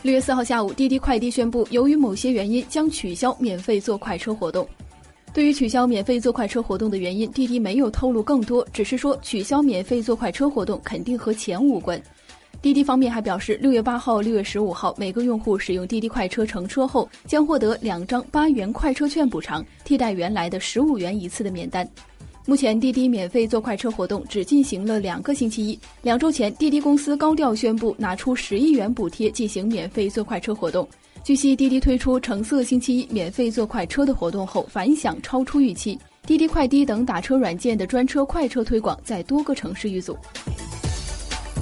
六月四号下午，滴滴快滴宣布，由于某些原因将取消免费坐快车活动。对于取消免费坐快车活动的原因，滴滴没有透露更多，只是说取消免费坐快车活动肯定和钱无关。滴滴方面还表示，六月八号、六月十五号，每个用户使用滴滴快车乘车后，将获得两张八元快车券补偿，替代原来的十五元一次的免单。目前，滴滴免费坐快车活动只进行了两个星期一。两周前，滴滴公司高调宣布拿出十亿元补贴进行免费坐快车活动。据悉，滴滴推出橙色星期一免费坐快车的活动后，反响超出预期。滴滴快滴等打车软件的专车快车推广在多个城市遇阻。